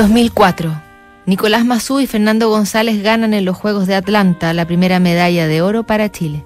2004. Nicolás Mazú y Fernando González ganan en los Juegos de Atlanta la primera medalla de oro para Chile.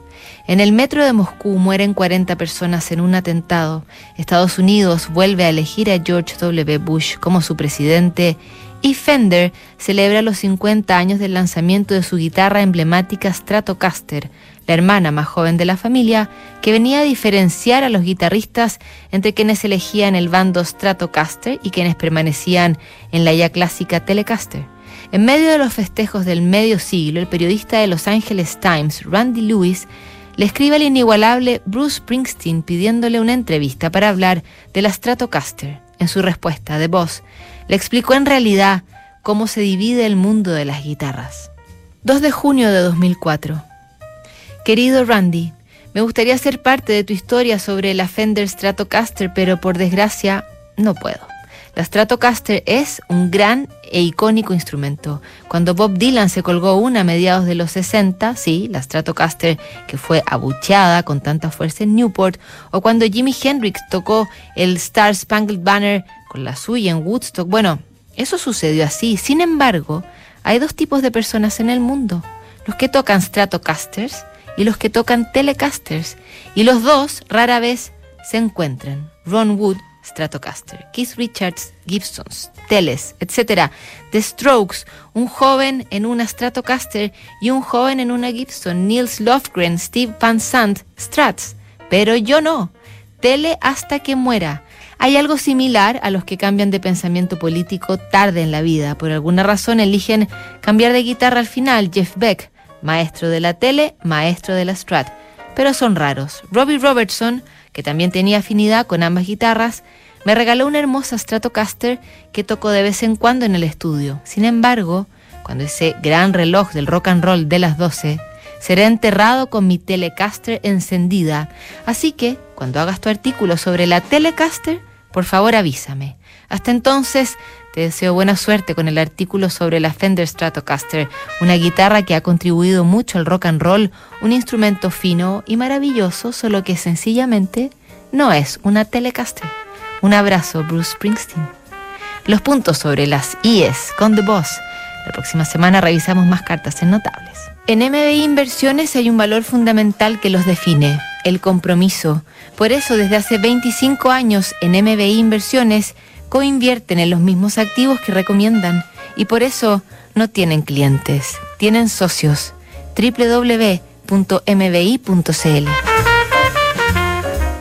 En el metro de Moscú mueren 40 personas en un atentado. Estados Unidos vuelve a elegir a George W. Bush como su presidente y Fender celebra los 50 años del lanzamiento de su guitarra emblemática Stratocaster, la hermana más joven de la familia, que venía a diferenciar a los guitarristas entre quienes elegían el bando Stratocaster y quienes permanecían en la ya clásica Telecaster. En medio de los festejos del medio siglo, el periodista de Los Angeles Times, Randy Lewis, le escribe al inigualable Bruce Springsteen pidiéndole una entrevista para hablar de la Stratocaster. En su respuesta de voz, le explicó en realidad cómo se divide el mundo de las guitarras. 2 de junio de 2004. Querido Randy, me gustaría ser parte de tu historia sobre la Fender Stratocaster, pero por desgracia no puedo. La Stratocaster es un gran e icónico instrumento. Cuando Bob Dylan se colgó una a mediados de los 60, sí, la Stratocaster que fue abucheada con tanta fuerza en Newport, o cuando Jimi Hendrix tocó el Star Spangled Banner con la suya en Woodstock, bueno, eso sucedió así. Sin embargo, hay dos tipos de personas en el mundo, los que tocan Stratocasters y los que tocan Telecasters, y los dos rara vez se encuentran. Ron Wood Stratocaster, Keith Richards, Gibsons, Teles, etc. The Strokes, un joven en una Stratocaster y un joven en una Gibson, Niels Lofgren, Steve Van Sant, Strats. Pero yo no. Tele hasta que muera. Hay algo similar a los que cambian de pensamiento político tarde en la vida. Por alguna razón eligen cambiar de guitarra al final. Jeff Beck, maestro de la tele, maestro de la Strat. Pero son raros. Robbie Robertson que también tenía afinidad con ambas guitarras, me regaló una hermosa Stratocaster que tocó de vez en cuando en el estudio. Sin embargo, cuando ese gran reloj del rock and roll de las 12 será enterrado con mi Telecaster encendida. Así que, cuando hagas tu artículo sobre la Telecaster, por favor avísame. Hasta entonces, te deseo buena suerte con el artículo sobre la Fender Stratocaster, una guitarra que ha contribuido mucho al rock and roll, un instrumento fino y maravilloso, solo que sencillamente no es una Telecaster. Un abrazo, Bruce Springsteen. Los puntos sobre las IES con The Boss. La próxima semana revisamos más cartas en notables. En MBI Inversiones hay un valor fundamental que los define, el compromiso. Por eso, desde hace 25 años en MBI Inversiones, coinvierten en los mismos activos que recomiendan y por eso no tienen clientes, tienen socios. www.mbi.cl